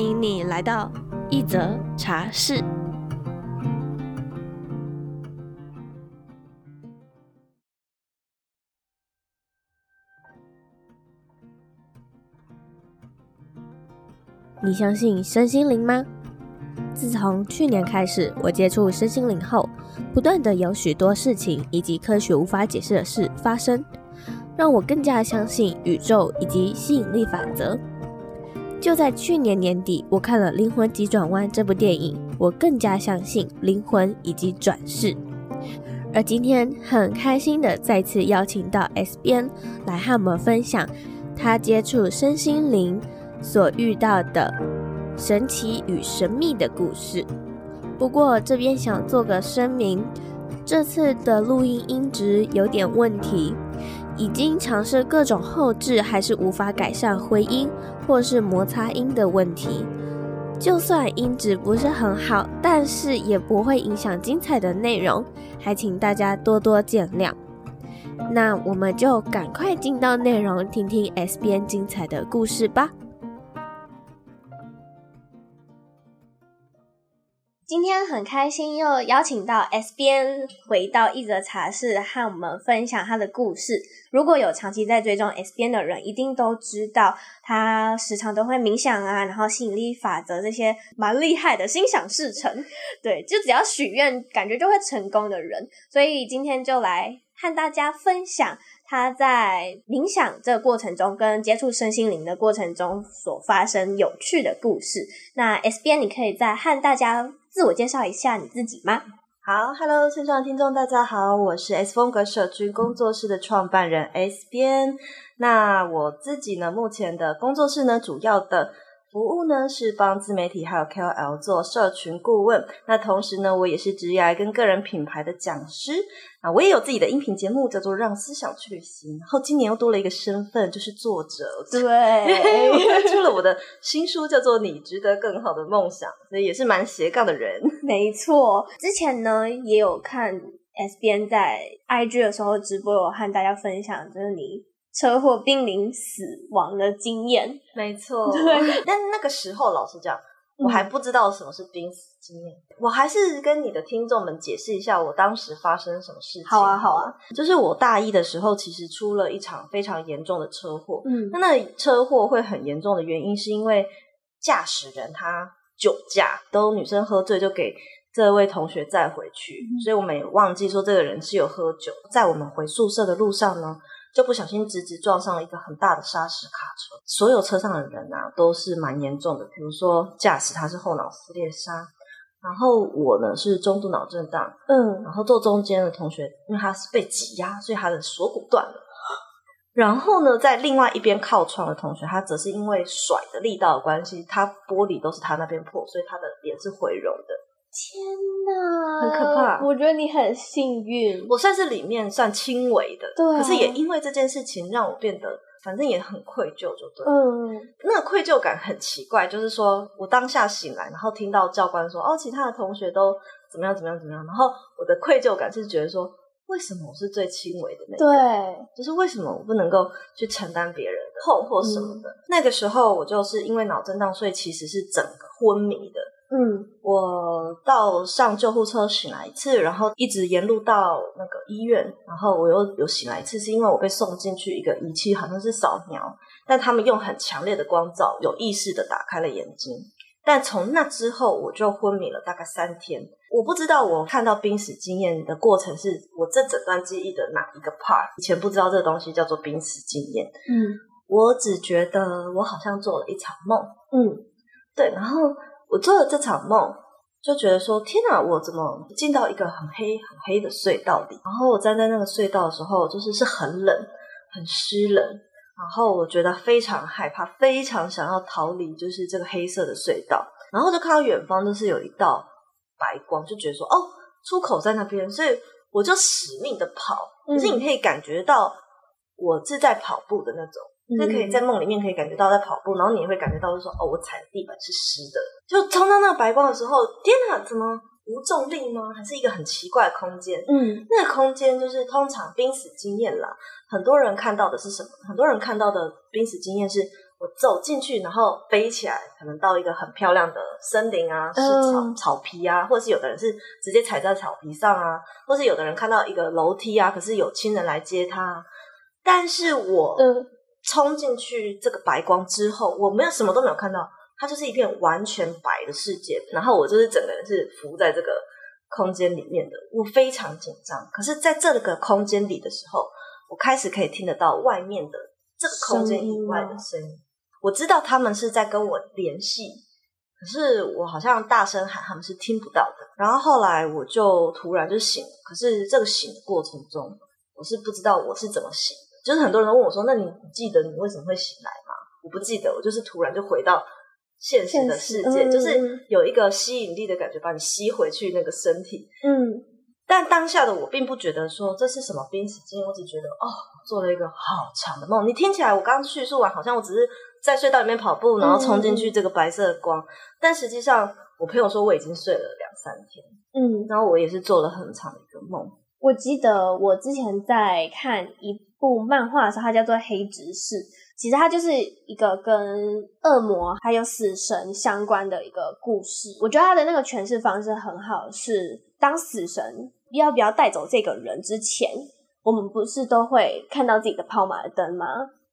欢迎你来到一则茶室。你相信身心灵吗？自从去年开始，我接触身心灵后，不断的有许多事情以及科学无法解释的事发生，让我更加相信宇宙以及吸引力法则。就在去年年底，我看了《灵魂急转弯》这部电影，我更加相信灵魂以及转世。而今天很开心的再次邀请到 S 边来和我们分享他接触身心灵所遇到的神奇与神秘的故事。不过这边想做个声明，这次的录音音质有点问题。已经尝试各种后置，还是无法改善回音或是摩擦音的问题。就算音质不是很好，但是也不会影响精彩的内容，还请大家多多见谅。那我们就赶快进到内容，听听 S 编精彩的故事吧。今天很开心又邀请到 S 边回到一则茶室，和我们分享他的故事。如果有长期在追踪 S 边的人，一定都知道他时常都会冥想啊，然后吸引力法则这些蛮厉害的心想事成，对，就只要许愿，感觉就会成功的人。所以今天就来和大家分享他在冥想这个过程中，跟接触身心灵的过程中所发生有趣的故事。那 S 边，你可以再和大家自我介绍一下你自己吗？好，Hello，线上的听众大家好，我是 S 风格社区工作室的创办人 S 边。那我自己呢，目前的工作室呢，主要的服务呢是帮自媒体还有 KOL 做社群顾问。那同时呢，我也是职业跟个人品牌的讲师。啊，我也有自己的音频节目，叫做《让思想去旅行》。然后今年又多了一个身份，就是作者。对，我推出了我的新书，叫做《你值得更好的梦想》，所以也是蛮斜杠的人。没错，之前呢也有看 S 边在 IG 的时候直播，有和大家分享，就是你车祸濒临死亡的经验。没错，对。但那个时候，老实讲。我还不知道什么是濒死经验，我还是跟你的听众们解释一下我当时发生什么事情。好啊，好啊，就是我大一的时候，其实出了一场非常严重的车祸。嗯，那那车祸会很严重的原因，是因为驾驶人他酒驾，都女生喝醉就给这位同学载回去，嗯，所以我们也忘记说这个人是有喝酒。在我们回宿舍的路上呢，就不小心直直撞上了一个很大的砂石卡车，所有车上的人啊都是蛮严重的，比如说驾驶他是后脑撕裂伤，然后我呢是中度脑震荡，嗯，然后坐中间的同学因为他是被挤压，所以他的锁骨断了，然后呢在另外一边靠窗的同学，他则是因为甩的力道的关系，他玻璃都是他那边破，所以他的脸是毁容的。天哪，很可怕！我觉得你很幸运，我算是里面算轻微的，对啊。可是也因为这件事情，让我变得反正也很愧疚，就对。嗯，那个愧疚感很奇怪，就是说我当下醒来，然后听到教官说：“哦，其他的同学都怎么样，怎么样，怎么样。”然后我的愧疚感是觉得说：“为什么我是最轻微的那个？对，就是为什么我不能够去承担别人的痛或什么的？”嗯，那个时候我就是因为脑震荡，所以其实是整个昏迷的。嗯，我到上救护车醒来一次，然后一直沿路到那个医院，然后我又有醒来一次，是因为我被送进去一个仪器，好像是扫描，但他们用很强烈的光照，有意识的打开了眼睛。但从那之后，我就昏迷了大概三天。我不知道我看到濒死经验的过程是我这整段记忆的哪一个 part，以前不知道这个东西叫做濒死经验。嗯，我只觉得我好像做了一场梦。嗯，对，然后。我做了这场梦，就觉得说：天哪，我怎么进到一个很黑、很黑的隧道里？然后我站在那个隧道的时候，就是是很冷、很湿冷，然后我觉得非常害怕，非常想要逃离，就是这个黑色的隧道。然后就看到远方就是有一道白光，就觉得说哦，出口在那边，所以我就使命的跑。可是你可以感觉到我是在跑步的那种。就可以在梦里面可以感觉到在跑步，然后你也会感觉到，就是说哦，我踩的地板是湿的。就冲到那个白光的时候，天哪，怎么无重力吗？还是一个很奇怪的空间？嗯，那个空间就是通常濒死经验啦。很多人看到的是什么？很多人看到的濒死经验是我走进去，然后飞起来，可能到一个很漂亮的森林啊，是草、嗯、草皮啊，或者是有的人是直接踩在草皮上啊，或是有的人看到一个楼梯啊，可是有亲人来接他。但是我嗯。冲进去这个白光之后，我没有什么都没有看到，它就是一片完全白的世界。然后我就是整个人是浮在这个空间里面的，我非常紧张。可是在这个空间里的时候，我开始可以听得到外面的这个空间以外的声音。我知道他们是在跟我联系，可是我好像大声喊，他们是听不到的。然后后来我就突然就醒了，可是这个醒的过程中，我是不知道我是怎么醒。就是很多人问我说：“那你记得你为什么会醒来吗？”我不记得，我就是突然就回到现实的世界，嗯、就是有一个吸引力的感觉把你吸回去那个身体。嗯，但当下的我并不觉得说这是什么濒死经验，我只觉得哦，做了一个好长的梦。你听起来我刚叙述完，好像我只是在隧道里面跑步，然后冲进去这个白色的光，嗯、但实际上我朋友说我已经睡了两三天。嗯，然后我也是做了很长的一个梦。我记得我之前在看一。部漫画的时候，它叫做《黑执事》，其实它就是一个跟恶魔还有死神相关的一个故事。我觉得它的那个诠释方式很好，是当死神要不要带走这个人之前，我们不是都会看到自己的跑马灯吗？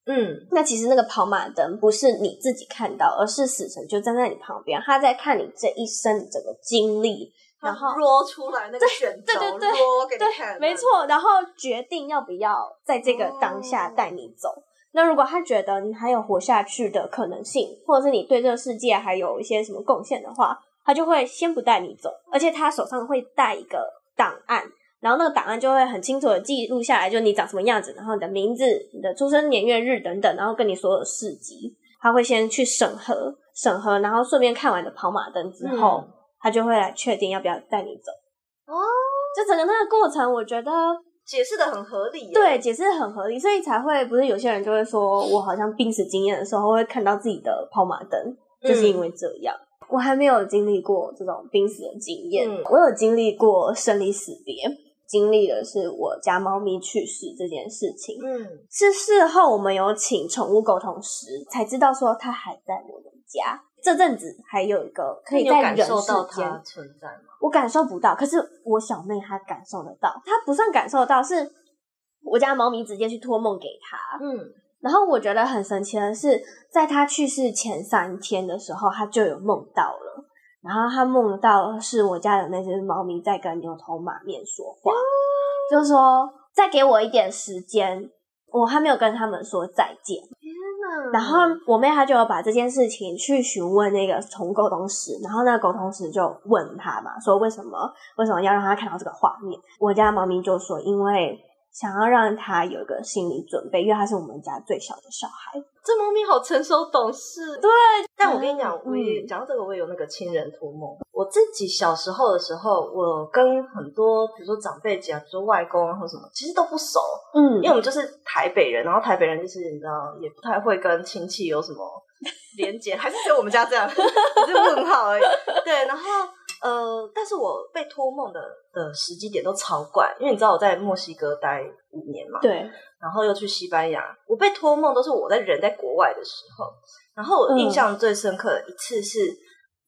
嗯，那其实那个跑马灯不是你自己看到，而是死神就站在你旁边，他在看你这一生的整个经历。然后罗出来那个选择，对对对对，给你看，没错。然后决定要不要在这个当下带你走。哦、那如果他觉得你还有活下去的可能性，或者是你对这个世界还有一些什么贡献的话，他就会先不带你走。而且他手上会带一个档案，然后那个档案就会很清楚的记录下来，就你长什么样子，然后你的名字、你的出生年月日等等，然后跟你所有事迹，他会先去审核审核，然后顺便看完的跑马灯之后。嗯他就会来确定要不要带你走哦，就整个那个过程，我觉得解释的很合理。对，解释的很合理，所以才会不是有些人就会说，我好像濒死经验的时候会看到自己的跑马灯，就是因为这样。嗯、我还没有经历过这种濒死的经验，嗯、我有经历过生离死别，经历的是我家猫咪去世这件事情。嗯，是事后我们有请宠物沟通师才知道说它还在我们家。这阵子还有一个可以在人世间存在吗？我感受不到，可是我小妹她感受得到。她不算感受得到，是我家猫咪直接去托梦给她。嗯，然后我觉得很神奇的是，在她去世前三天的时候，她就有梦到了。然后她梦到是我家的那只猫咪在跟牛头马面说话，嗯、就是说再给我一点时间，我还没有跟他们说再见。然后我妹她就有把这件事情去询问那个宠物沟通师，然后那个沟通师就问他嘛，说为什么为什么要让他看到这个画面？我家猫咪就说，因为想要让他有一个心理准备，因为他是我们家最小的小孩。这猫咪好成熟懂事，对。但我跟你讲，我也讲到这个，我也有那个亲人托梦。我自己小时候的时候，我跟很多比如说长辈讲，比如说外公啊或什么，其实都不熟。嗯，因为我们就是台北人，然后台北人就是你知道，也不太会跟亲戚有什么连接，还是只有我们家这样，只是问号而已。对，然后呃，但是我被托梦的的时机点都超怪，因为你知道我在墨西哥待五年嘛。对。然后又去西班牙，我被托梦都是我在人在国外的时候。然后我印象最深刻的一次是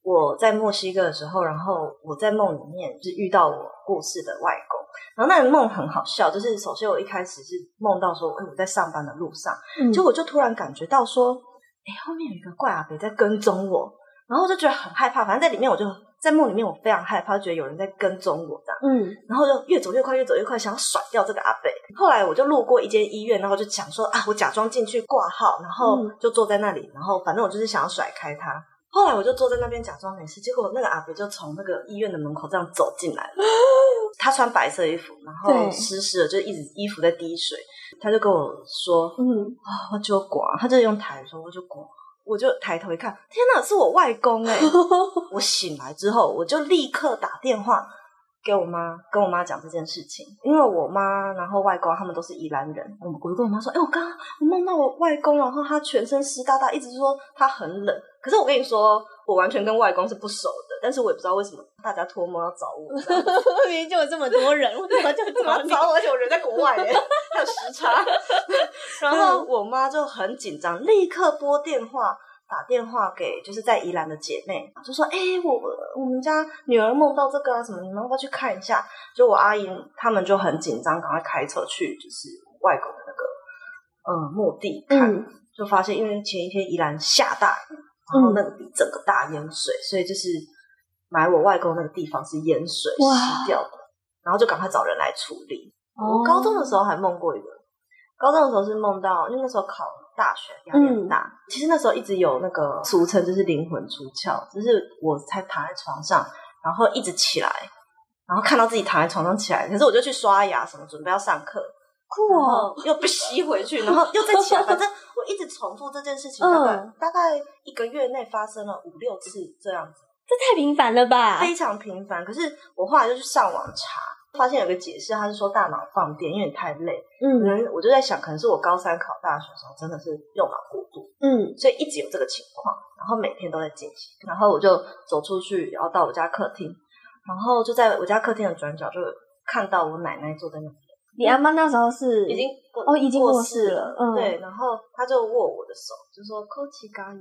我在墨西哥的时候，然后我在梦里面就遇到我过世的外公。然后那个梦很好笑，就是首先我一开始是梦到说，哎，我在上班的路上，嗯、结果我就突然感觉到说，哎，后面有一个怪阿伯在跟踪我，然后我就觉得很害怕。反正在里面我就。在梦里面，我非常害怕，觉得有人在跟踪我这样，嗯，然后就越走越快，越走越快，想要甩掉这个阿伯。后来我就路过一间医院，然后就想说啊，我假装进去挂号，然后就坐在那里，然后反正我就是想要甩开他。后来我就坐在那边假装没事，结果那个阿伯就从那个医院的门口这样走进来了。他穿白色衣服，然后湿湿的，就一直衣服在滴水。他就跟我说：“嗯啊，我就刮。”他就用台说：“我就寡。”我就抬头一看，天哪，是我外公哎！我醒来之后，我就立刻打电话。给我妈跟我妈讲这件事情，因为我妈然后外公他们都是宜兰人，我我就跟我妈说，哎，我刚刚我梦到我外公，然后他全身湿哒哒，一直说他很冷。可是我跟你说，我完全跟外公是不熟的，但是我也不知道为什么大家托梦要找我，明明就有这么多人，为什么就 找我？而且我人在国外耶，还有时差。然后我妈就很紧张，立刻拨电话。打电话给就是在宜兰的姐妹，就说：“哎、欸，我我们家女儿梦到这个啊，什么，你们要不要去看一下？”就我阿姨他们就很紧张，赶快开车去，就是外公的那个嗯墓地看，嗯、就发现因为前一天宜兰下大雨，然后那个地整个大淹水，嗯、所以就是埋我外公那个地方是淹水湿掉的，然后就赶快找人来处理。哦、我高中的时候还梦过一个，高中的时候是梦到，因为那时候考。大学压力很大，嗯、其实那时候一直有那个俗称就是灵魂出窍，就是我才躺在床上，然后一直起来，然后看到自己躺在床上起来，可是我就去刷牙什么，准备要上课，酷哦，又被吸回去，然后又再起来，反正我一直重复这件事情，大概、嗯、大概一个月内发生了五六次这样子，这太频繁了吧？非常频繁，可是我后来就去上网查。发现有个解释，他是说大脑放电，因为你太累。嗯，可能我就在想，可能是我高三考大学的时候真的是用脑过度。嗯，所以一直有这个情况，然后每天都在进行。然后我就走出去，然后到我家客厅，然后就在我家客厅的转角就看到我奶奶坐在那边。你阿妈那时候是已经哦，已经过世了。嗯，对。然后他就握我的手，就说“抠起咖喱”。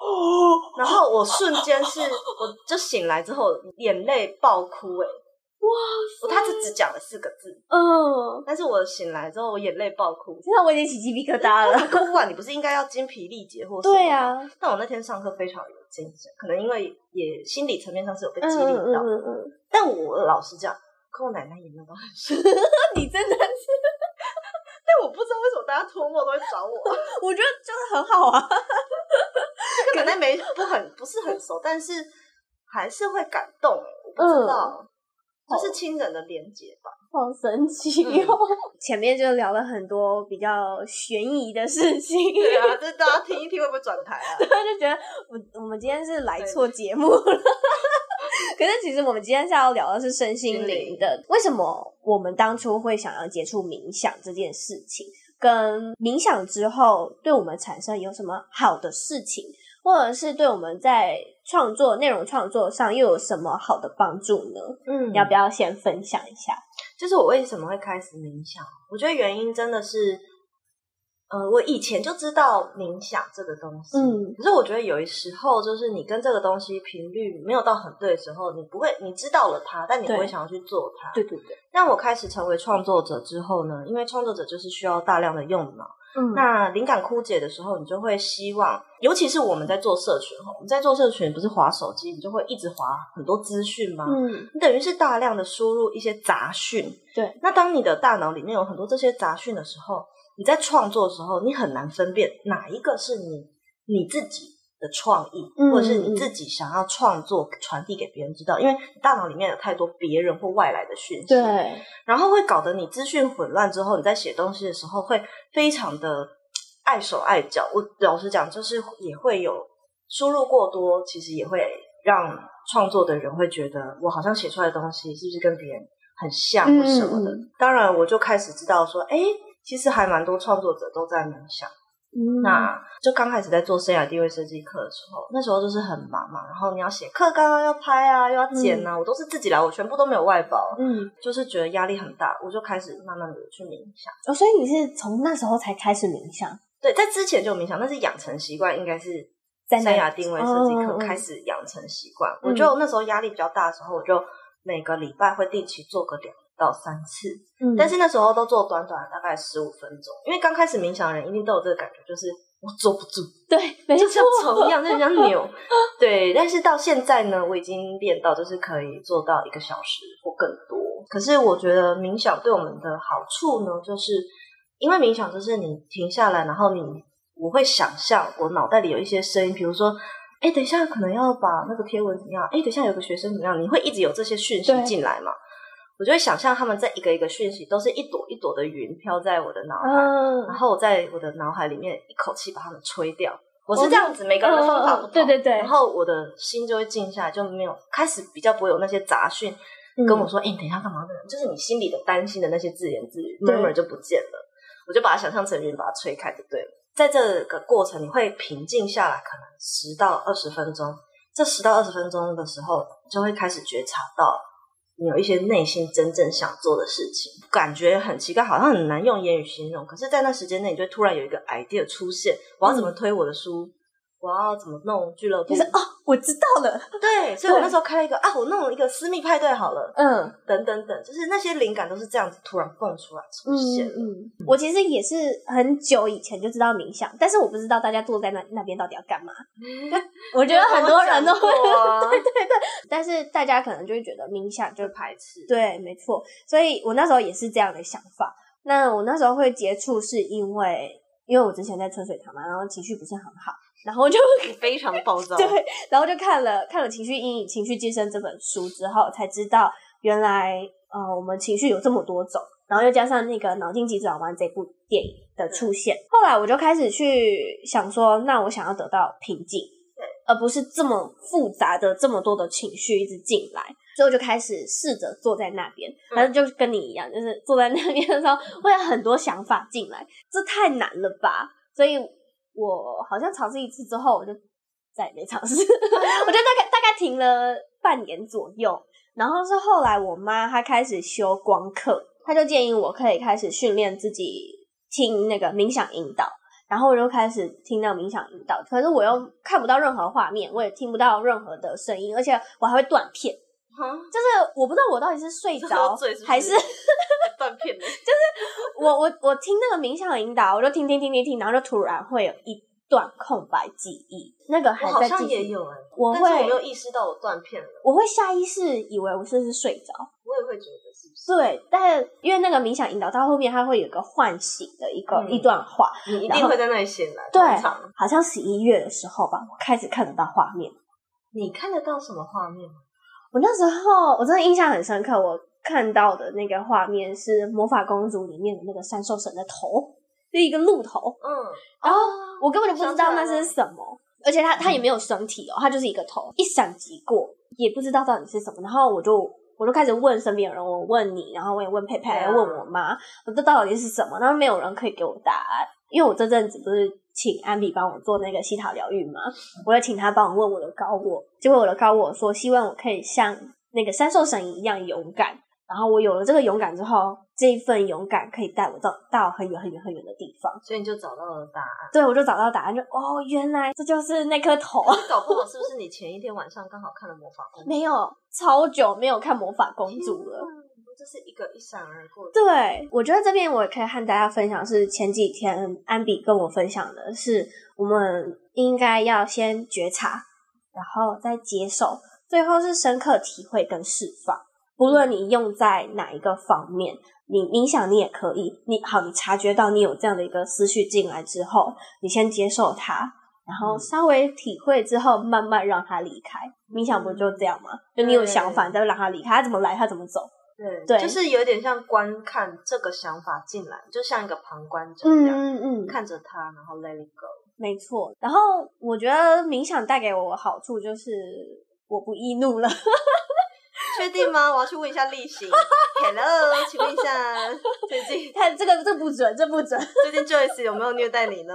哦。然后我瞬间是，我就醒来之后眼泪爆哭，哎。哇塞，他是只讲了四个字，嗯，但是我醒来之后，我眼泪爆哭，现在我已经起鸡皮疙瘩了。哭完，你不是应该要精疲力竭或？对啊，但我那天上课非常有精神，可能因为也心理层面上是有被激励到。嗯嗯嗯。但我老实讲，跟我奶奶也没有到很深。你真的是，但我不知道为什么大家托梦都会找我，我觉得真的很好啊。跟奶奶没不很不是很熟，但是还是会感动。我不知道。这是亲人的连结吧？好神奇哦！嗯、前面就聊了很多比较悬疑的事情，对啊，这大家听一听会不会转台啊？对，就觉得我我们今天是来错节目了。对可是其实我们今天是要聊的是身心灵的。灵为什么我们当初会想要接触冥想这件事情？跟冥想之后对我们产生有什么好的事情？或者是对我们在创作内容创作上又有什么好的帮助呢？嗯，要不要先分享一下？就是我为什么会开始冥想？我觉得原因真的是，呃，我以前就知道冥想这个东西，嗯，可是我觉得有一时候就是你跟这个东西频率没有到很对的时候，你不会，你知道了它，但你不会想要去做它。对对对。那我开始成为创作者之后呢，因为创作者就是需要大量的用脑。嗯，那灵感枯竭的时候，你就会希望，尤其是我们在做社群哈，我们在做社群不是划手机，你就会一直划很多资讯吗？嗯，你等于是大量的输入一些杂讯。对，那当你的大脑里面有很多这些杂讯的时候，你在创作的时候，你很难分辨哪一个是你你自己的创意，或者是你自己想要创作传递给别人知道，因为你大脑里面有太多别人或外来的讯息，对，然后会搞得你资讯混乱之后，你在写东西的时候会非常的碍手碍脚。我老实讲，就是也会有输入过多，其实也会让创作的人会觉得，我好像写出来的东西是不是跟别人很像或什么的。嗯、当然，我就开始知道说，哎，其实还蛮多创作者都在冥想。嗯，那就刚开始在做生涯定位设计课的时候，那时候就是很忙嘛，然后你要写课纲啊，要拍啊，又要剪啊，嗯、我都是自己来，我全部都没有外包，嗯，就是觉得压力很大，我就开始慢慢的去冥想。哦，所以你是从那时候才开始冥想？对，在之前就冥想，但是养成习惯应该是在生涯定位设计课开始养成习惯。嗯、我就那时候压力比较大的时候，我就每个礼拜会定期做个两到三次，嗯，但是那时候都做短短大概十五分钟，因为刚开始冥想的人一定都有这个感觉，就是我坐不住，对，没错，就像虫一样，就像 扭，对。但是到现在呢，我已经练到就是可以做到一个小时或更多。可是我觉得冥想对我们的好处呢，就是因为冥想就是你停下来，然后你我会想象我脑袋里有一些声音，比如说，哎，等一下可能要把那个贴文怎么样？哎，等一下有个学生怎么样？你会一直有这些讯息进来嘛？我就会想象他们在一个一个讯息，都是一朵一朵的云飘在我的脑海，嗯，然后我在我的脑海里面一口气把它们吹掉。我是这样子，每个人的方法不同，对对对。然后我的心就会静下来，就没有开始比较不会有那些杂讯跟我说：“哎，你等一下干嘛？”就是你心里的担心的那些自言自语，murmur 就不见了。我就把它想象成云，把它吹开就对了。在这个过程，你会平静下来，可能十到二十分钟。这十到二十分钟的时候，就会开始觉察到你有一些内心真正想做的事情，感觉很奇怪，好像很难用言语形容。可是，在那时间内，你就突然有一个 idea 出现，我要怎么推我的书？嗯我要怎么弄俱乐部？就是哦，我知道了。对，所以我那时候开了一个啊，我弄了一个私密派对好了。嗯，等等等，就是那些灵感都是这样子突然蹦出来出现。嗯嗯，我其实也是很久以前就知道冥想，但是我不知道大家坐在那那边到底要干嘛。我觉得很多人都会，对对对，但是大家可能就会觉得冥想就排斥。对，没错。所以我那时候也是这样的想法。那我那时候会接触，是因为因为我之前在春水堂嘛，然后情绪不是很好。然后就 非常暴躁，对，然后就看了看了《情绪阴影、情绪寄生》这本书之后，才知道原来呃我们情绪有这么多种，然后又加上那个《脑筋急转弯》这部电影的出现，后来我就开始去想说，那我想要得到平静，对，而不是这么复杂的这么多的情绪一直进来，所以我就开始试着坐在那边，反正就跟你一样，就是坐在那边的时候会有很多想法进来，这太难了吧，所以。我好像尝试一次之后，我就再也没尝试。我就大概大概停了半年左右，然后是后来我妈她开始修光课，她就建议我可以开始训练自己听那个冥想引导，然后我就开始听那个冥想引导。可是我又看不到任何画面，我也听不到任何的声音，而且我还会断片。嗯，就是我不知道我到底是睡着还是断片的。就是我我我听那个冥想引导，我就听听听听听，然后就突然会有一段空白记忆，那个还在记忆。好像也有哎，我会我没有意识到我断片了。我会下意识以为我是不是睡着，我也会觉得是不是？对，但因为那个冥想引导到后面，它会有一个唤醒的一个、嗯、一段话，你一定会在那里醒来。对，好像十一月的时候吧，我开始看得到画面。你看得到什么画面？我那时候我真的印象很深刻，我看到的那个画面是魔法公主里面的那个三兽神的头，就一个鹿头。嗯，然后我根本就不知道那是什么，而且它它也没有身体哦，它就是一个头，一闪即过，也不知道到底是什么。然后我就我就开始问身边的人，我问你，然后我也问佩佩，问我妈，我这到底是什么？然后没有人可以给我答案，因为我这阵子不是。请安比帮我做那个西塔疗愈嘛，我要请他帮我问我的高我，结果我的高我说希望我可以像那个三兽神一样勇敢，然后我有了这个勇敢之后，这一份勇敢可以带我到到很远很远很远的地方，所以你就找到了答案。对，我就找到答案，就哦，原来这就是那颗头。搞不好是不是你前一天晚上刚好看了魔法公主？没有，超久没有看魔法公主了。这是一个一闪而过的。对，我觉得这边我也可以和大家分享，是前几天安比跟我分享的，是我们应该要先觉察，然后再接受，最后是深刻体会跟释放。不论你用在哪一个方面，你冥想你也可以。你好，你察觉到你有这样的一个思绪进来之后，你先接受它，然后稍微体会之后，慢慢让它离开。冥想不就这样吗？就你有想法，你再让它离开，它怎么来，它怎么走。对，对，就是有点像观看这个想法进来，就像一个旁观者一样，嗯嗯，看着它，然后 let it go。没错。然后我觉得冥想带给我的好处就是我不易怒了。确定吗？我要去问一下例行。Hello，请问一下，最近 看这个这不准，这不准。最近 Joyce 有没有虐待你呢？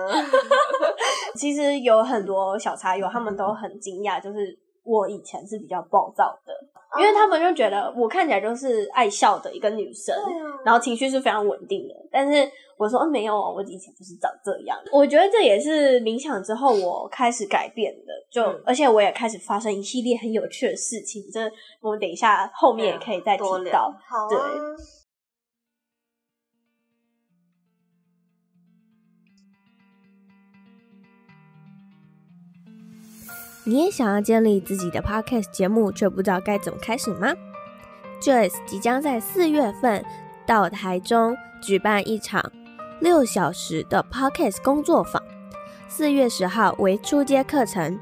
其实有很多小茶友，他们都很惊讶，就是我以前是比较暴躁的。因为他们就觉得我看起来就是爱笑的一个女生，啊、然后情绪是非常稳定的。但是我说没有，我以前不是长这样。我觉得这也是冥想之后我开始改变的，就、嗯、而且我也开始发生一系列很有趣的事情。这我们等一下后面也可以再提到。好、啊，对。你也想要建立自己的 podcast 节目，却不知道该怎么开始吗？Joyce 即将在四月份到台中举办一场六小时的 podcast 工作坊。四月十号为初阶课程，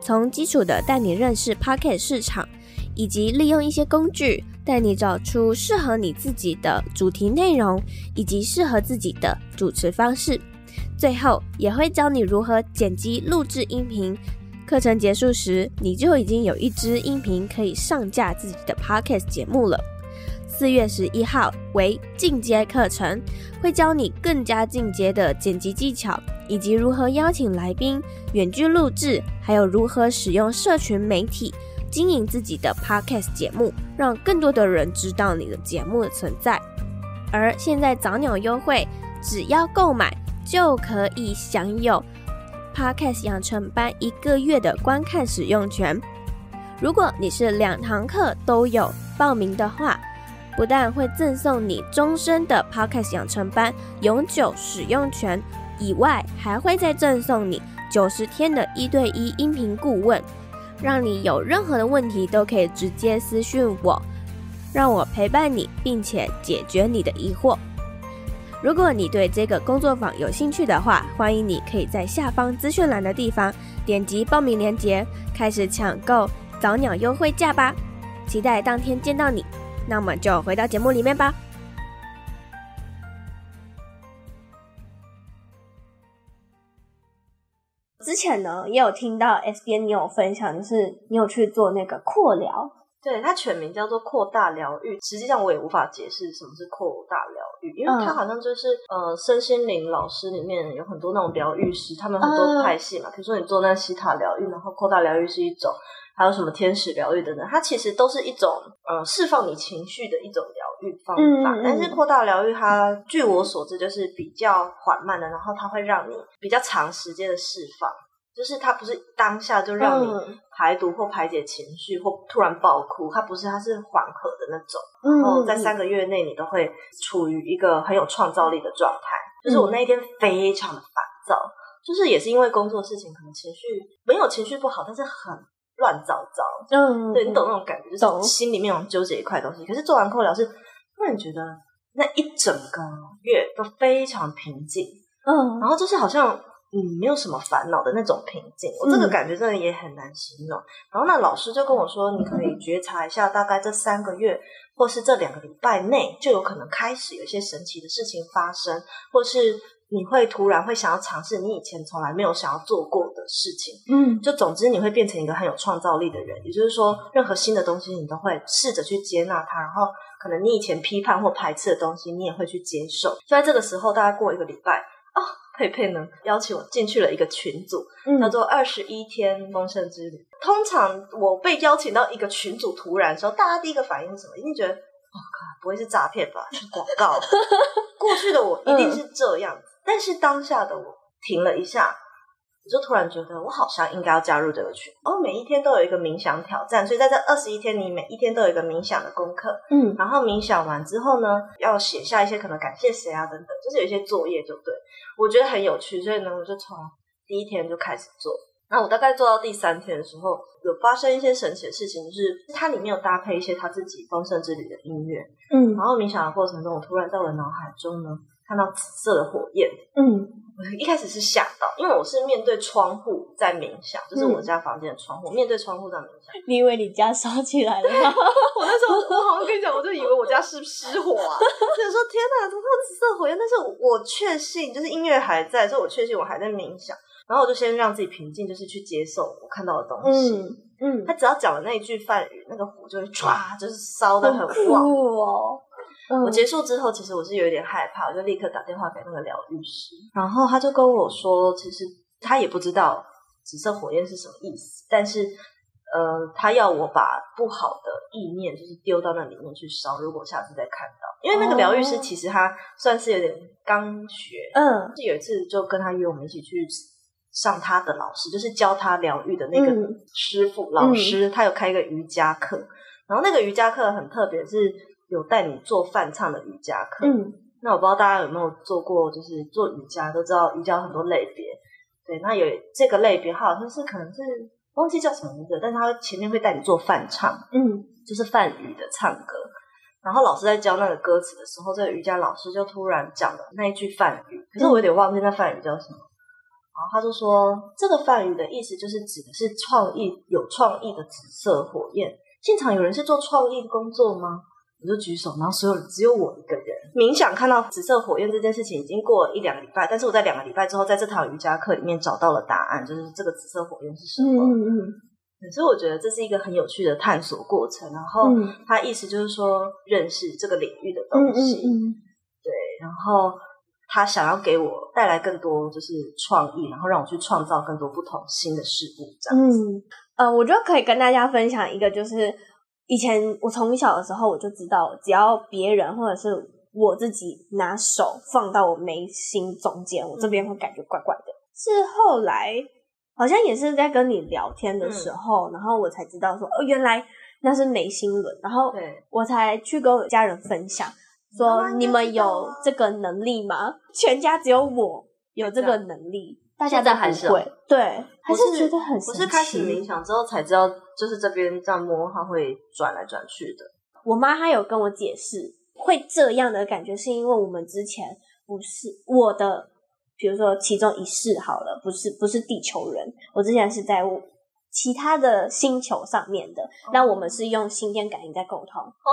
从基础的带你认识 podcast 市场，以及利用一些工具带你找出适合你自己的主题内容以及适合自己的主持方式。最后也会教你如何剪辑录制音频。课程结束时，你就已经有一支音频可以上架自己的 Podcast 节目了。四月十一号为进阶课程，会教你更加进阶的剪辑技巧，以及如何邀请来宾、远距录制，还有如何使用社群媒体经营自己的 Podcast 节目，让更多的人知道你的节目的存在。而现在早鸟优惠，只要购买就可以享有。Podcast 养成班一个月的观看使用权，如果你是两堂课都有报名的话，不但会赠送你终身的 Podcast 养成班永久使用权，以外还会再赠送你九十天的一对一音频顾问，让你有任何的问题都可以直接私讯我，让我陪伴你，并且解决你的疑惑。如果你对这个工作坊有兴趣的话，欢迎你可以在下方资讯栏的地方点击报名链接，开始抢购早鸟优惠价吧！期待当天见到你。那我们就回到节目里面吧。之前呢，也有听到 S 边你有分享，就是你有去做那个扩疗。对，它全名叫做扩大疗愈，实际上我也无法解释什么是扩大疗愈，因为它好像就是、嗯、呃身心灵老师里面有很多那种疗愈师，他们很多派系嘛，比如说你做那西塔疗愈，然后扩大疗愈是一种，还有什么天使疗愈等等，它其实都是一种呃释放你情绪的一种疗愈方法。嗯、但是扩大疗愈它据我所知就是比较缓慢的，然后它会让你比较长时间的释放。就是它不是当下就让你排毒或排解情绪或突然爆哭，它不是，它是缓和的那种。然后在三个月内，你都会处于一个很有创造力的状态。就是我那一天非常的烦躁，就是也是因为工作事情，可能情绪没有情绪不好，但是很乱糟糟。嗯，对，你懂那种感觉，就是心里面有纠结一块东西。可是做完扩疗是突然觉得那一整个月都非常平静。嗯，然后就是好像。嗯，没有什么烦恼的那种平静，我这个感觉真的也很难形容。嗯、然后那老师就跟我说，你可以觉察一下，大概这三个月或是这两个礼拜内，就有可能开始有一些神奇的事情发生，或是你会突然会想要尝试你以前从来没有想要做过的事情。嗯，就总之你会变成一个很有创造力的人，也就是说，任何新的东西你都会试着去接纳它，然后可能你以前批判或排斥的东西，你也会去接受。就在这个时候，大概过一个礼拜。哦，佩佩呢邀请我进去了一个群组，嗯、叫做“二十一天丰盛之旅”。通常我被邀请到一个群组，突然的时候，大家第一个反应是什么？一定觉得，哦，不会是诈骗吧？是广告。过去的我一定是这样子，嗯、但是当下的我停了一下。我就突然觉得，我好像应该要加入这个群。哦，每一天都有一个冥想挑战，所以在这二十一天里，每一天都有一个冥想的功课。嗯，然后冥想完之后呢，要写下一些可能感谢谁啊等等，就是有一些作业，就对。我觉得很有趣，所以呢，我就从第一天就开始做。那我大概做到第三天的时候，有发生一些神奇的事情，就是它里面有搭配一些他自己丰盛之旅的音乐。嗯，然后冥想的过程中，我突然在我的脑海中呢，看到紫色的火焰。嗯。我一开始是吓到，因为我是面对窗户在冥想，就是我家房间的窗户，嗯、面对窗户在冥想。你以为你家烧起来了吗？我那时候我好像跟你讲，我就以为我家是失火啊，所以说天哪，怎么会有紫色火焰？但是我确信，就是音乐还在，所以我确信我还在冥想。然后我就先让自己平静，就是去接受我看到的东西。嗯嗯，他只要讲了那一句梵语，那个火就会唰，就是烧的很旺哦。嗯、我结束之后，其实我是有点害怕，我就立刻打电话给那个疗愈师，然后他就跟我说，其实他也不知道紫色火焰是什么意思，但是呃，他要我把不好的意念就是丢到那里面去烧，如果下次再看到，因为那个疗愈师其实他算是有点刚学，嗯，是有一次就跟他约我们一起去上他的老师，就是教他疗愈的那个师傅、嗯、老师，他有开一个瑜伽课，然后那个瑜伽课很特别，是。有带你做饭唱的瑜伽课，嗯，那我不知道大家有没有做过，就是做瑜伽都知道瑜伽有很多类别，对，那有这个类别，它好像是可能是忘记叫什么名字，但是他前面会带你做饭唱，嗯，就是梵语的唱歌，然后老师在教那个歌词的时候，这个瑜伽老师就突然讲了那一句梵语，可是我有点忘记那梵语叫什么，然后他就说这个梵语的意思就是指的是创意有创意的紫色火焰，现场有人是做创意工作吗？我就举手，然后所有人只有我一个人冥想看到紫色火焰这件事情已经过了一两个礼拜，但是我在两个礼拜之后，在这堂瑜伽课里面找到了答案，就是这个紫色火焰是什么。嗯嗯嗯。所以我觉得这是一个很有趣的探索过程。然后他意思就是说，认识这个领域的东西。嗯嗯嗯。对，然后他想要给我带来更多就是创意，然后让我去创造更多不同新的事物。这样子。嗯。呃，我觉得可以跟大家分享一个，就是。以前我从小的时候我就知道，只要别人或者是我自己拿手放到我眉心中间，我这边会感觉怪怪的。是后来好像也是在跟你聊天的时候，嗯、然后我才知道说，哦，原来那是眉心轮，然后我才去跟我家人分享，说你们有这个能力吗？全家只有我有这个能力。大家都还是会对，还是觉得很神奇。我是开始冥想之后才知道，就是这边这样摸，它会转来转去的。我妈她有跟我解释，会这样的感觉是因为我们之前不是我的，比如说其中一世好了，不是不是地球人，我之前是在其他的星球上面的，那、哦、我们是用心电感应在沟通。哦。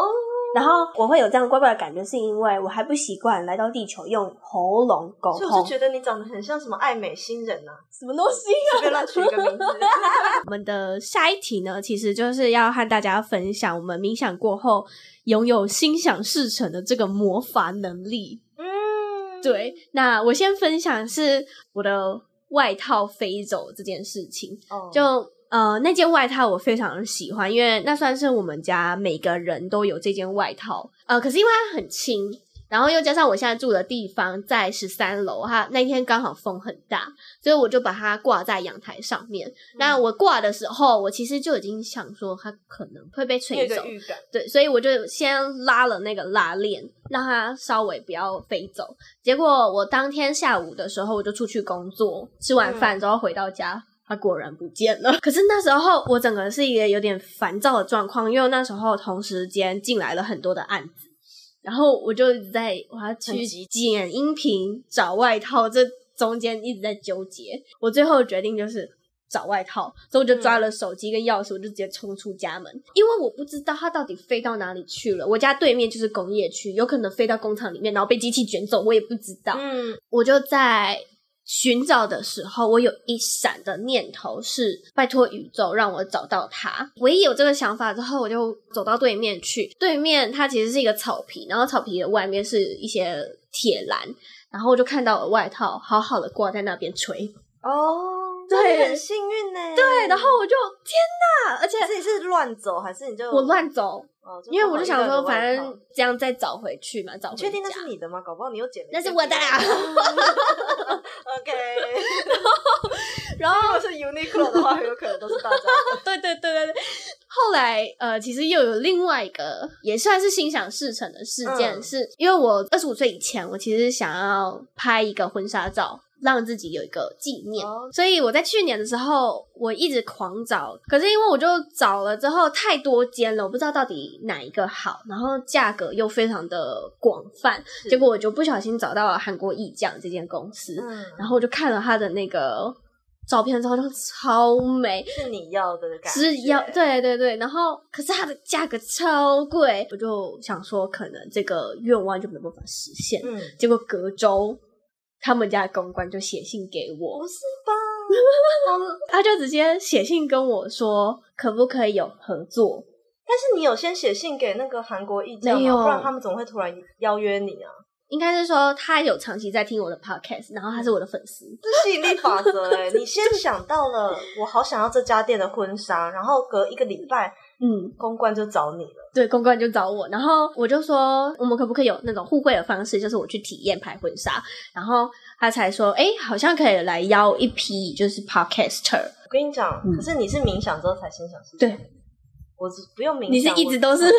然后我会有这样怪怪的感觉，是因为我还不习惯来到地球用喉咙沟通。我就觉得你长得很像什么爱美星人啊，什么东西啊？随便乱取一个名字。我们的下一题呢，其实就是要和大家分享我们冥想过后拥有心想事成的这个魔法能力。嗯，对。那我先分享是我的外套飞走这件事情。哦，就。呃，那件外套我非常喜欢，因为那算是我们家每个人都有这件外套。呃，可是因为它很轻，然后又加上我现在住的地方在十三楼，哈，那天刚好风很大，所以我就把它挂在阳台上面。嗯、那我挂的时候，我其实就已经想说它可能会被吹走，对，所以我就先拉了那个拉链，让它稍微不要飞走。结果我当天下午的时候，我就出去工作，吃完饭之后回到家。嗯他果然不见了。可是那时候我整个是一个有点烦躁的状况，因为那时候同时间进来了很多的案子，然后我就一直在我要去剪音频、找外套，这中间一直在纠结。我最后决定就是找外套，所以我就抓了手机跟钥匙，我就直接冲出家门，因为我不知道它到底飞到哪里去了。我家对面就是工业区，有可能飞到工厂里面，然后被机器卷走，我也不知道。嗯，我就在。寻找的时候，我有一闪的念头是拜托宇宙让我找到它。我一有这个想法之后，我就走到对面去。对面它其实是一个草皮，然后草皮的外面是一些铁栏，然后我就看到了外套好好的挂在那边吹。哦，对，很幸运呢。对，然后我就天哪！而且自己是乱走还是你就我乱走？哦，因为我就想说，反正这样再找回去嘛，找回去。确定那是你的吗？搞不好你又捡了。那是我的呀。OK。然后，然后如果是 Uniqlo 的话，很有可能都是大家的。对对对对对。后来，呃，其实又有另外一个也算是心想事成的事件，嗯、是因为我二十五岁以前，我其实想要拍一个婚纱照。让自己有一个纪念，oh. 所以我在去年的时候，我一直狂找，可是因为我就找了之后太多间了，我不知道到底哪一个好，然后价格又非常的广泛，结果我就不小心找到了韩国艺匠这间公司，嗯，然后我就看了他的那个照片之后就超美，是你要的感觉，是要，对对对，然后可是它的价格超贵，我就想说可能这个愿望就没办法实现，嗯，结果隔周。他们家的公关就写信给我，不是吧？他就直接写信跟我说，可不可以有合作？但是你有先写信给那个韩国艺匠吗？不然他们怎么会突然邀约你啊？应该是说他有长期在听我的 podcast，然后他是我的粉丝。这吸引力法则哎！你先想到了，我好想要这家店的婚纱，然后隔一个礼拜。嗯，公关就找你了。对，公关就找我，然后我就说，我们可不可以有那种互惠的方式，就是我去体验拍婚纱，然后他才说，哎，好像可以来邀一批，就是 podcaster。我跟你讲，嗯、可是你是冥想之后才心想事成。对，我是不用冥想，你是一直都是，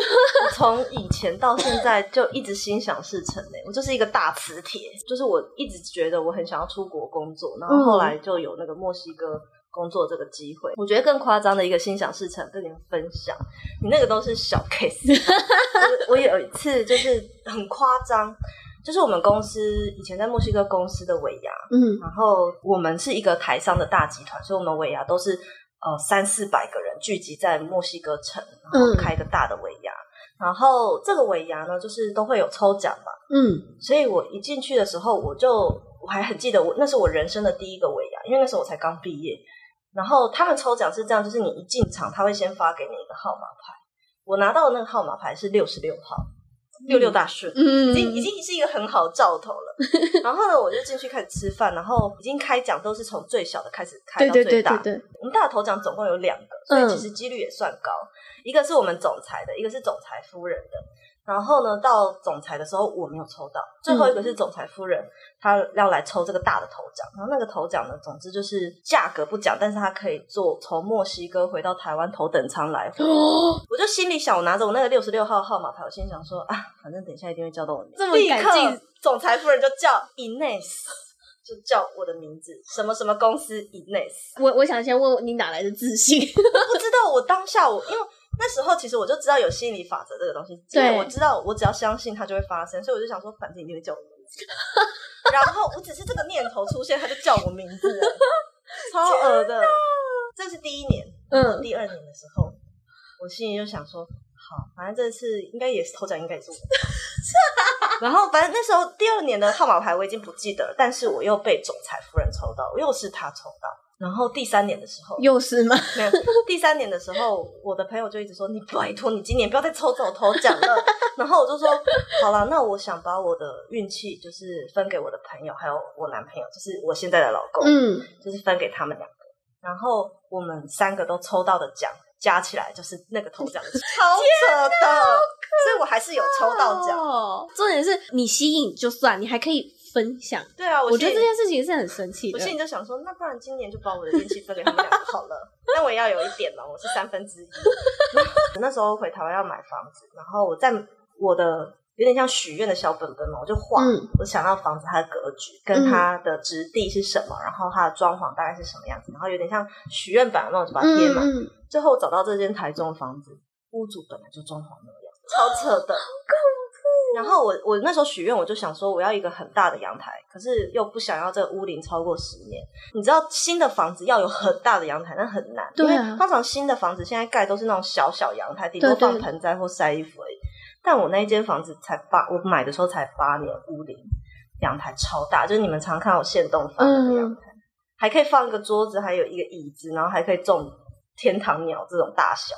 从以前到现在就一直心想事成嘞。我就是一个大磁铁，就是我一直觉得我很想要出国工作，然后后来就有那个墨西哥。工作这个机会，我觉得更夸张的一个心想事成，跟你们分享。你那个都是小 case，我有一次就是很夸张，就是我们公司以前在墨西哥公司的尾牙，嗯，然后我们是一个台商的大集团，所以我们尾牙都是呃三四百个人聚集在墨西哥城，然后开一个大的尾牙。嗯然后这个尾牙呢，就是都会有抽奖嘛，嗯，所以我一进去的时候，我就我还很记得我那是我人生的第一个尾牙，因为那时候我才刚毕业。然后他们抽奖是这样，就是你一进场，他会先发给你一个号码牌。我拿到的那个号码牌是六十六号，六六大顺，嗯，已经已经是一个很好的兆头了。然后呢，我就进去开始吃饭，然后已经开奖都是从最小的开始开到最大。对对对对对。我们大头奖总共有两个，所以其实几率也算高。嗯、一个是我们总裁的，一个是总裁夫人的。然后呢，到总裁的时候我没有抽到，最后一个是总裁夫人，她要来抽这个大的头奖。然后那个头奖呢，总之就是价格不讲，但是她可以坐从墨西哥回到台湾头等舱来回。哦，我就心里想，我拿着我那个六十六号号码牌，我心里想说啊，反正等一下一定会叫到我名字。这么赶进，总裁夫人就叫 Ines，就叫我的名字，什么什么公司 Ines。我我想先问问你哪来的自信？我不知道，我当下我因为。那时候其实我就知道有心理法则这个东西，因为我知道我只要相信它就会发生，所以我就想说，反正一定会叫我名字。然后我只是这个念头出现，他就叫我名字了，超恶的。这是第一年，嗯，第二年的时候，我心里就想说，好，反正这次应该也是头奖，应该也是我。然后反正那时候第二年的号码牌我已经不记得了，但是我又被总裁夫人抽到，又是他抽到。然后第三年的时候，又是吗？没有。第三年的时候，我的朋友就一直说：“你拜托你今年不要再抽这种头奖了。”然后我就说：“好了，那我想把我的运气就是分给我的朋友，还有我男朋友，就是我现在的老公，嗯，就是分给他们两个。然后我们三个都抽到的奖加起来就是那个头奖，超扯的。所以我还是有抽到奖。重点是你吸引就算，你还可以。”分享对啊，我，我觉得这件事情是很神奇的。我心里就想说，那不然今年就把我的运气分给他们两个好了。那我也要有一点嘛，我是三分之一。那时候回台湾要买房子，然后我在我的有点像许愿的小本本嘛，我就画，嗯、我想要房子它的格局跟它的质地是什么，嗯、然后它的装潢大概是什么样子，然后有点像许愿板那种，就把它贴满。嗯、最后找到这间台中的房子，屋主本来就装潢那样，超扯的。然后我我那时候许愿，我就想说我要一个很大的阳台，可是又不想要这个屋龄超过十年。你知道新的房子要有很大的阳台，那很难，对啊，因为通常新的房子现在盖都是那种小小阳台，顶多放盆栽或晒衣服而已。但我那一间房子才八，我买的时候才八年，屋龄阳台超大，就是你们常看我现栋房的阳台，嗯、还可以放一个桌子，还有一个椅子，然后还可以种天堂鸟这种大小。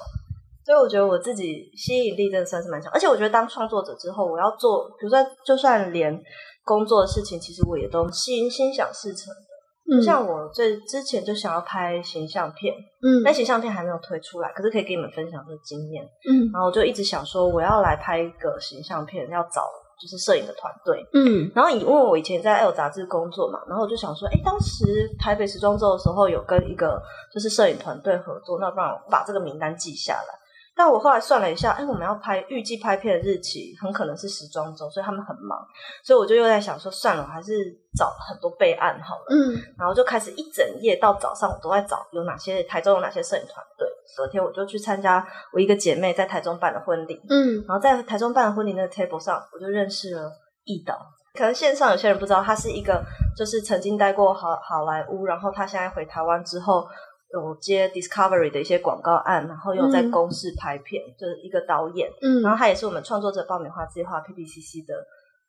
所以我觉得我自己吸引力真的算是蛮强，而且我觉得当创作者之后，我要做，比如说就算连工作的事情，其实我也都心心想事成的。嗯，像我最之前就想要拍形象片，嗯，但形象片还没有推出来，可是可以给你们分享这个经验，嗯，然后我就一直想说我要来拍一个形象片，要找就是摄影的团队，嗯，然后因为我以前在 L 杂志工作嘛，然后我就想说，哎，当时台北时装周的时候有跟一个就是摄影团队合作，那不然我把这个名单记下来。但我后来算了一下，哎，我们要拍预计拍片的日期很可能是时装周，所以他们很忙，所以我就又在想说，算了，我还是找很多备案好了。嗯，然后就开始一整夜到早上，我都在找有哪些台中有哪些摄影团队。昨天我就去参加我一个姐妹在台中办的婚礼，嗯，然后在台中办的婚礼那个 table 上，我就认识了易导。可能线上有些人不知道，他是一个就是曾经待过好好莱坞，然后他现在回台湾之后。有接 Discovery 的一些广告案，然后又在公视拍片，嗯、就是一个导演。嗯，然后他也是我们创作者爆米花计划 PPCC 的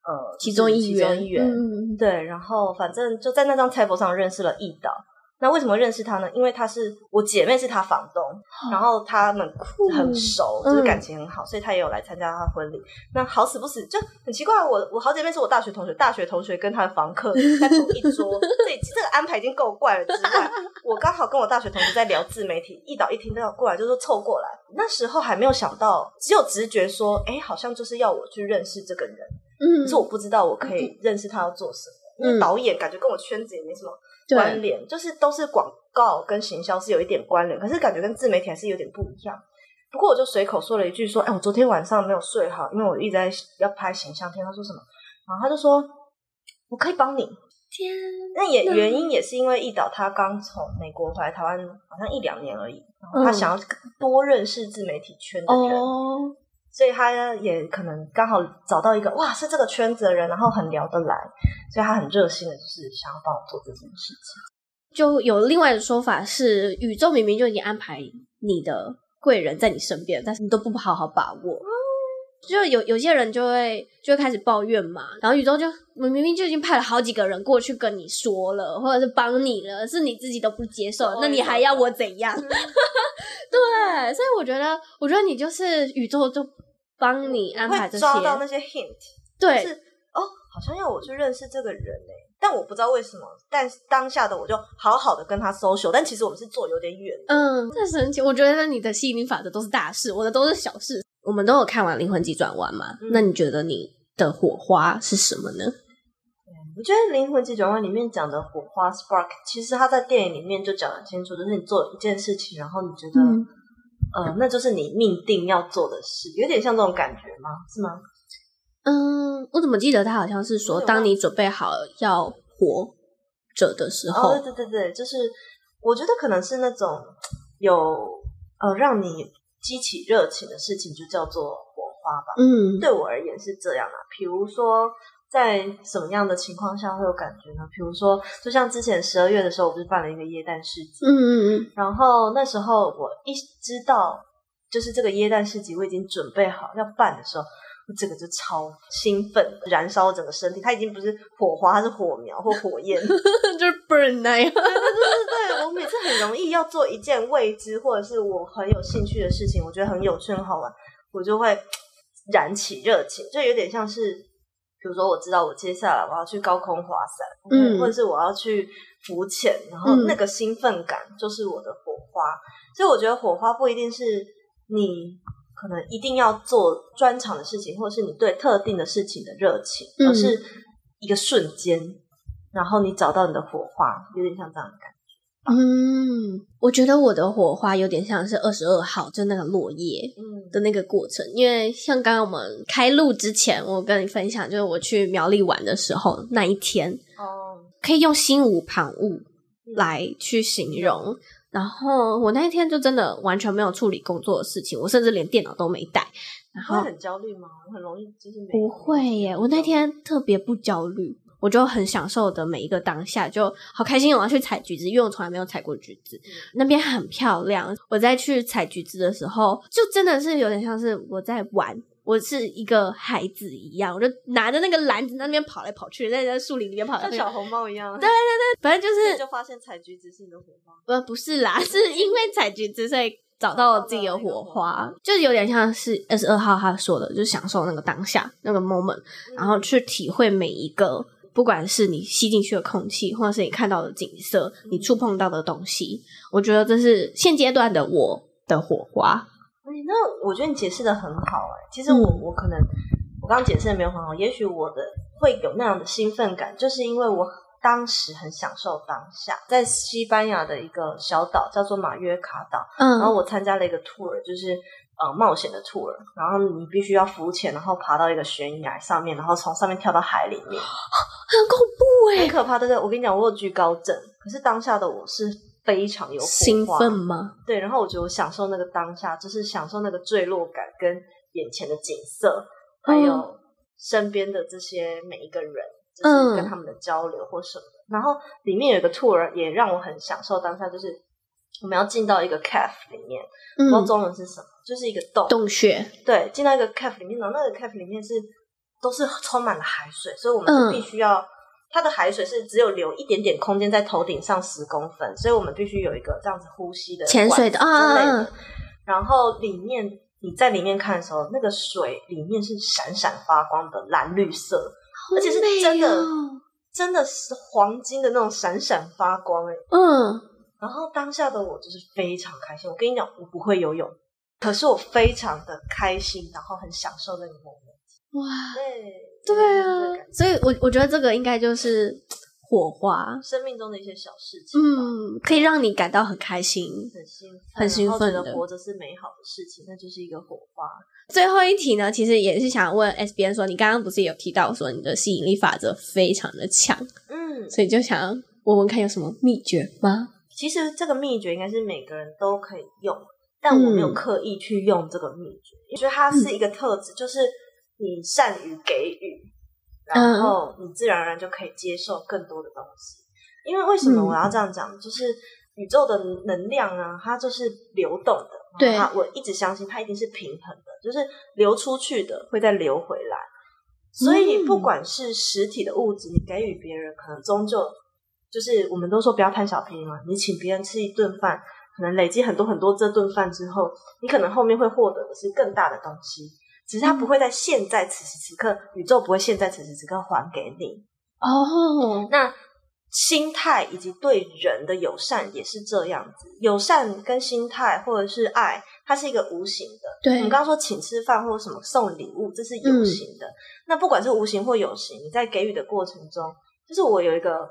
呃其中一员。其中一员，嗯、对，然后反正就在那张 table 上认识了易导。那为什么认识他呢？因为他是我姐妹，是他房东，哦、然后他们很熟，嗯、就是感情很好，所以他也有来参加他婚礼。那好死不死就很奇怪，我我好姐妹是我大学同学，大学同学跟他的房客 在同一桌，这这个安排已经够怪了之外，我刚好跟我大学同学在聊自媒体，一导一听到过来就说凑过来。那时候还没有想到，只有直觉说，哎，好像就是要我去认识这个人，嗯，可是我不知道我可以认识他要做什么，因为导演感觉跟我圈子也没什么。关联就是都是广告跟行销是有一点关联，可是感觉跟自媒体还是有点不一样。不过我就随口说了一句说：“哎，我昨天晚上没有睡好，因为我一直在要拍形象片。”他说什么？然后他就说：“我可以帮你。”天，那也原因也是因为易导他刚从美国回来台湾，好像一两年而已，然后他想要多认识自媒体圈的人。哦所以他也可能刚好找到一个哇，是这个圈子的人，然后很聊得来，所以他很热心的，就是想要帮我做这件事情。就有另外的说法是，宇宙明明就已经安排你的贵人在你身边，但是你都不好好把握。就有有些人就会就会开始抱怨嘛，然后宇宙就明明就已经派了好几个人过去跟你说了，或者是帮你了，是你自己都不接受，那你还要我怎样？对，所以我觉得，我觉得你就是宇宙就帮你安排这些，抓到那些 hint，对，是哦，好像要我去认识这个人呢，但我不知道为什么，但当下的我就好好的跟他 social，但其实我们是坐有点远，嗯，太神奇，我觉得你的吸引力法则都是大事，我的都是小事。我们都有看完《灵魂急转弯》嘛？嗯、那你觉得你的火花是什么呢？我觉得《灵魂急转弯》里面讲的火花 spark，其实他在电影里面就讲得很清楚，就是你做一件事情，然后你觉得，嗯、呃，那就是你命定要做的事，有点像这种感觉吗？是吗？嗯，我怎么记得他好像是说，当你准备好要活着的时候，哦，对对对，就是我觉得可能是那种有呃让你。激起热情的事情就叫做火花吧。嗯，对我而言是这样啊。比如说，在什么样的情况下会有感觉呢？比如说，就像之前十二月的时候，我不是办了一个椰蛋市集。嗯嗯嗯。然后那时候我一知道，就是这个椰蛋市集我已经准备好要办的时候。这个就超兴奋，燃烧整个身体。它已经不是火花，它是火苗或火焰，就是 burn 那样。对对对对，我每次很容易要做一件未知或者是我很有兴趣的事情，我觉得很有趣很好玩，我就会燃起热情，就有点像是，比如说我知道我接下来我要去高空滑伞，嗯，或者是我要去浮潜，然后那个兴奋感就是我的火花。嗯、所以我觉得火花不一定是你。可能一定要做专长的事情，或者是你对特定的事情的热情，而是一个瞬间，嗯、然后你找到你的火花，有点像这样的感觉。嗯，我觉得我的火花有点像是二十二号，就那个落叶的那个过程。嗯、因为像刚刚我们开录之前，我跟你分享，就是我去苗栗玩的时候那一天，哦，可以用心无旁骛来去形容。嗯然后我那一天就真的完全没有处理工作的事情，我甚至连电脑都没带。然后会很焦虑吗？我很容易就是不会耶。我那天特别不焦虑，我就很享受的每一个当下，就好开心。我要去采橘子，因为我从来没有采过橘子，嗯、那边很漂亮。我在去采橘子的时候，就真的是有点像是我在玩。我是一个孩子一样，我就拿着那个篮子那边跑来跑去，在在树林里面跑，像小红帽一样。对对对，反正就是就发现采橘子是你的火花。不不是啦，是因为采橘子所以找到了自己的火花，就是有点像是二十二号他说的，就是享受那个当下那个 moment，然后去体会每一个，不管是你吸进去的空气，或者是你看到的景色，你触碰到的东西，我觉得这是现阶段的我的火花。那我觉得你解释的很好哎、欸，其实我我可能我刚刚解释的没有很好，也许我的会有那样的兴奋感，就是因为我当时很享受当下，在西班牙的一个小岛叫做马约卡岛，嗯，然后我参加了一个 tour，就是呃冒险的 tour，然后你必须要浮潜，然后爬到一个悬崖上面，然后从上面跳到海里面，很恐怖哎、欸，很可怕，对不对？我跟你讲，我有惧高症，可是当下的我是。非常有兴奋吗？对，然后我觉得我享受那个当下，就是享受那个坠落感，跟眼前的景色，还有身边的这些每一个人，就是跟他们的交流或什么然后里面有一个 tour 也让我很享受当下，就是我们要进到一个 cave 里面，不知道中文是什么，就是一个洞洞穴。对，进到一个 cave 里面，然后那个 cave 里面是都是充满了海水，所以我们是必须要。它的海水是只有留一点点空间在头顶上十公分，所以我们必须有一个这样子呼吸的潜水的啊啊啊，然后里面你在里面看的时候，那个水里面是闪闪发光的蓝绿色，而且是真的，真的是黄金的那种闪闪发光哎。嗯，然后当下的我就是非常开心。我跟你讲，我不会游泳，可是我非常的开心，然后很享受那个 moment。哇，对。对啊，所以我我觉得这个应该就是火花，生命中的一些小事情，嗯，可以让你感到很开心、很兴奋、很兴奋的。活着是美好的事情，那就是一个火花。最后一题呢，其实也是想问 S B N 说，你刚刚不是有提到说你的吸引力法则非常的强，嗯，所以就想问问看有什么秘诀吗？其实这个秘诀应该是每个人都可以用，但我没有刻意去用这个秘诀，我觉得它是一个特质，就是。你善于给予，然后你自然而然就可以接受更多的东西。因为为什么我要这样讲？嗯、就是宇宙的能量啊，它就是流动的，对，我一直相信它一定是平衡的，就是流出去的会再流回来。所以不管是实体的物质，你给予别人，可能终究就是我们都说不要贪小便宜嘛。你请别人吃一顿饭，可能累积很多很多这顿饭之后，你可能后面会获得的是更大的东西。只是它不会在现在此时此刻，宇宙不会现在此时此刻还给你。哦，那。心态以及对人的友善也是这样子，友善跟心态或者是爱，它是一个无形的。对，我们刚刚说请吃饭或者什么送礼物，这是有形的。嗯。那不管是无形或有形，你在给予的过程中，就是我有一个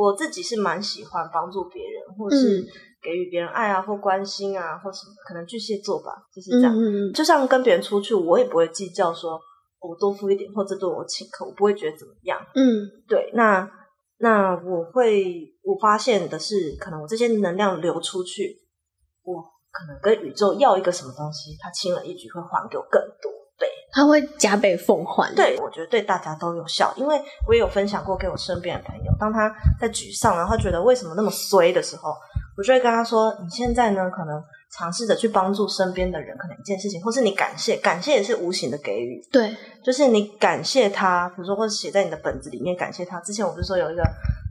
我自己是蛮喜欢帮助别人，或是给予别人爱啊或关心啊或什么，可能巨蟹座吧，就是这样。嗯。就像跟别人出去，我也不会计较说我多付一点或这顿我请客，我不会觉得怎么样。嗯，对，那。那我会，我发现的是，可能我这些能量流出去，我可能跟宇宙要一个什么东西，他轻而易举会还给我更多倍，他会加倍奉还。对，我觉得对大家都有效，因为我也有分享过给我身边的朋友，当他在沮丧，然后觉得为什么那么衰的时候，我就会跟他说：“你现在呢，可能。”尝试着去帮助身边的人，可能一件事情，或是你感谢，感谢也是无形的给予。对，就是你感谢他，比如说或者写在你的本子里面感谢他。之前我不是说有一个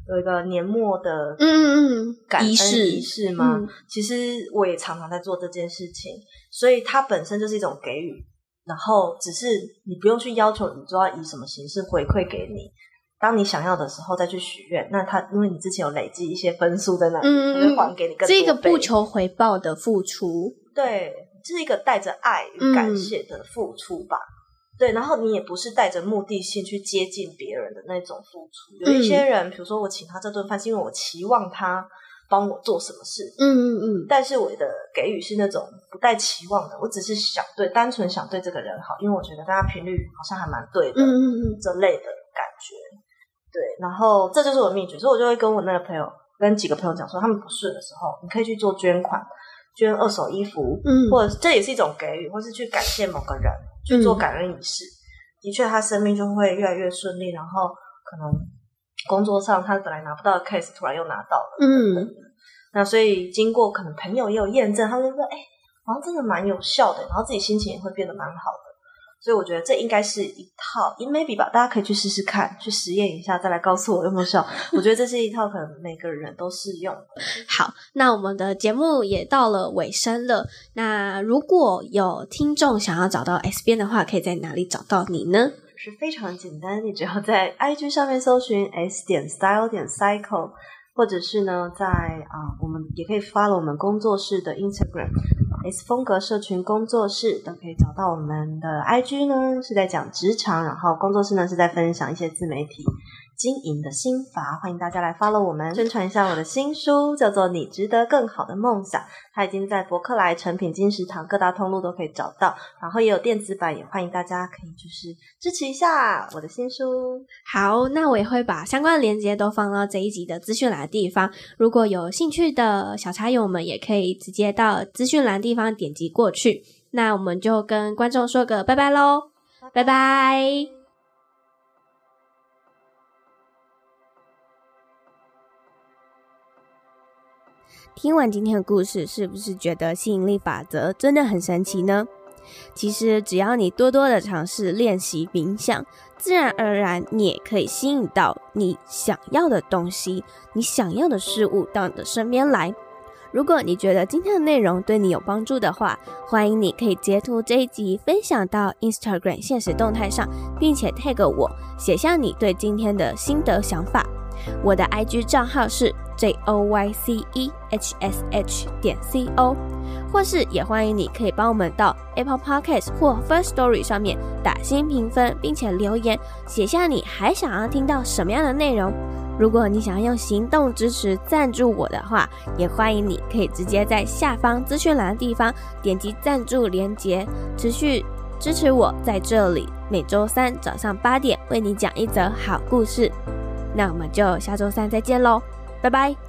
有一个年末的嗯嗯仪式仪式吗？嗯。其实我也常常在做这件事情，所以它本身就是一种给予，然后只是你不用去要求你就要以什么形式回馈给你。当你想要的时候再去许愿，那他因为你之前有累积一些分数在那里，嗯，他会还给你更多倍。这个不求回报的付出，对，这是一个带着爱与感谢的付出吧。嗯。对，然后你也不是带着目的性去接近别人的那种付出。有一些人，比如说我请他这顿饭，是因为我期望他帮我做什么事。嗯嗯嗯。但是我的给予是那种不带期望的，我只是想对，单纯想对这个人好，因为我觉得大家频率好像还蛮对的。嗯嗯嗯。这类的感觉。对，然后这就是我的秘诀，所以我就会跟我那个朋友，跟几个朋友讲说，他们不顺的时候，你可以去做捐款，捐二手衣服，嗯，或者这也是一种给予，或是去感谢某个人，去做感恩仪式，嗯，的确，他生命就会越来越顺利，然后可能工作上他本来拿不到的 case，突然又拿到了，嗯，那所以经过可能朋友也有验证，他们就说，哎，好像真的蛮有效的，然后自己心情也会变得蛮好的。所以我觉得这应该是一套，it maybe 吧，大家可以去试试看，去实验一下，再来告诉我有没有效。我觉得这是一套可能每个人都适用。好，那我们的节目也到了尾声了。那如果有听众想要找到 S 边的话，可以在哪里找到你呢？是非常简单，你只要在 IG 上面搜寻 S 点 Style 点 Cycle，或者是呢，在啊，我们也可以发了我们工作室的 Instagram。S 风格社群工作室都可以找到我们的 IG 呢，是在讲职场，然后工作室呢是在分享一些自媒体经营的心法，欢迎大家来 follow 我们，宣传一下我的新书，叫做《你值得更好的梦想》，它已经在博客来、诚品、金石堂各大通路都可以找到，然后也有电子版，也欢迎大家可以就是支持一下我的新书。好，那我也会把相关的链接都放到这一集的资讯栏的地方，如果有兴趣的小茶友们，也可以直接到资讯栏地方点击过去。那我们就跟观众说个拜拜喽，拜拜听完今天的故事，是不是觉得吸引力法则真的很神奇呢？其实只要你多多的尝试练习冥想，自然而然你也可以吸引到你想要的东西，你想要的事物到你的身边来。如果你觉得今天的内容对你有帮助的话，欢迎你可以截图这一集分享到 Instagram 现实动态上，并且 tag 我，写下你对今天的心得想法。我的 IG 账号是 J O Y C E H S H 点 C O，或是也欢迎你可以帮我们到 Apple Podcast 或 First Story 上面打新评分，并且留言写下你还想要听到什么样的内容。如果你想要用行动支持赞助我的话，也欢迎你可以直接在下方资讯栏的地方点击赞助连结，持续支持我在这里每周三早上八点为你讲一则好故事。那我们就下周三再见喽，拜拜。